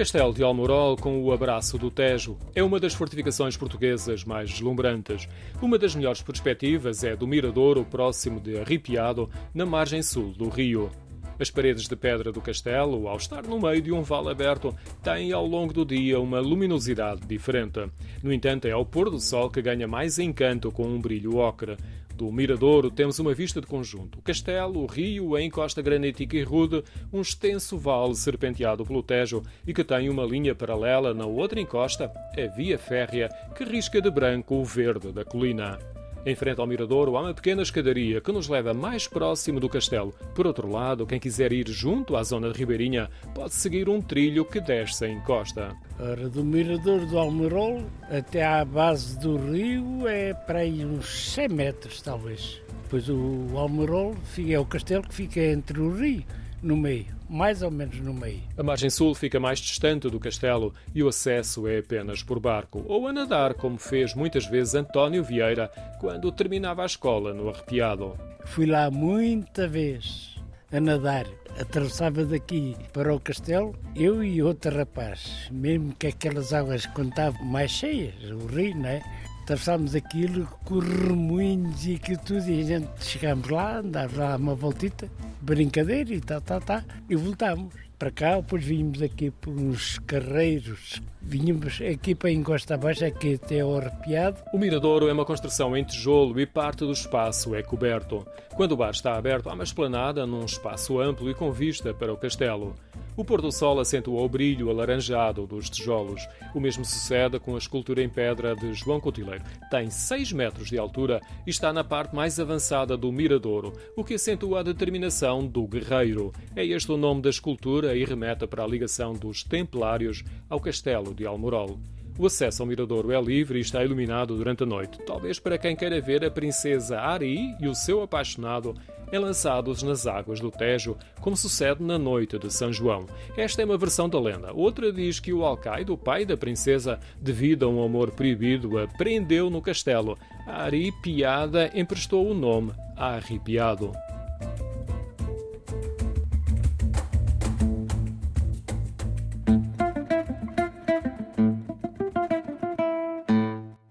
Castelo de Almorol, com o abraço do Tejo, é uma das fortificações portuguesas mais deslumbrantes. Uma das melhores perspectivas é do Miradouro, próximo de Arrepiado, na margem sul do rio. As paredes de pedra do castelo, ao estar no meio de um vale aberto, têm ao longo do dia uma luminosidade diferente. No entanto, é ao pôr do sol que ganha mais encanto com um brilho ocre. Do Miradouro temos uma vista de conjunto. O castelo, o rio, a encosta granítica e rude, um extenso vale serpenteado pelo Tejo e que tem uma linha paralela na outra encosta, a via férrea que risca de branco o verde da colina. Em frente ao Miradouro há uma pequena escadaria que nos leva mais próximo do castelo. Por outro lado, quem quiser ir junto à zona de Ribeirinha pode seguir um trilho que desce em costa. Ora, do Miradouro do Almirol até à base do rio é para aí uns 100 metros, talvez. Pois o Almirol é o castelo que fica entre o rio no meio, mais ou menos no meio. A margem sul fica mais distante do castelo e o acesso é apenas por barco ou a nadar, como fez muitas vezes António Vieira quando terminava a escola no Arrepiado. Fui lá muita vez a nadar. Atravessava daqui para o castelo, eu e outro rapaz, mesmo que aquelas águas estavam mais cheias, o rio, não é? atravessámos aquilo com remoinhos e aquilo tudo, e a gente chegámos lá, andámos lá uma voltita, brincadeira e tal, tal, tal, e voltámos para cá, depois vimos aqui por uns carreiros, vínhamos aqui para encosta abaixo, aqui até ao arrepiado. O Miradouro é uma construção em tijolo e parte do espaço é coberto. Quando o bar está aberto, há uma esplanada num espaço amplo e com vista para o castelo. O pôr do sol acentua o brilho alaranjado dos tijolos. O mesmo sucede com a escultura em pedra de João Cotileiro. Tem 6 metros de altura e está na parte mais avançada do miradouro, o que acentua a determinação do guerreiro. É este o nome da escultura e remete para a ligação dos templários ao castelo de Almorol. O acesso ao miradouro é livre e está iluminado durante a noite, talvez para quem queira ver a princesa Ari e o seu apaixonado lançados nas águas do Tejo, como sucede na noite de São João. Esta é uma versão da lenda. Outra diz que o alcaide, o pai da princesa, devido a um amor proibido, a prendeu no castelo. A Ari Piada emprestou o nome a Arrepiado.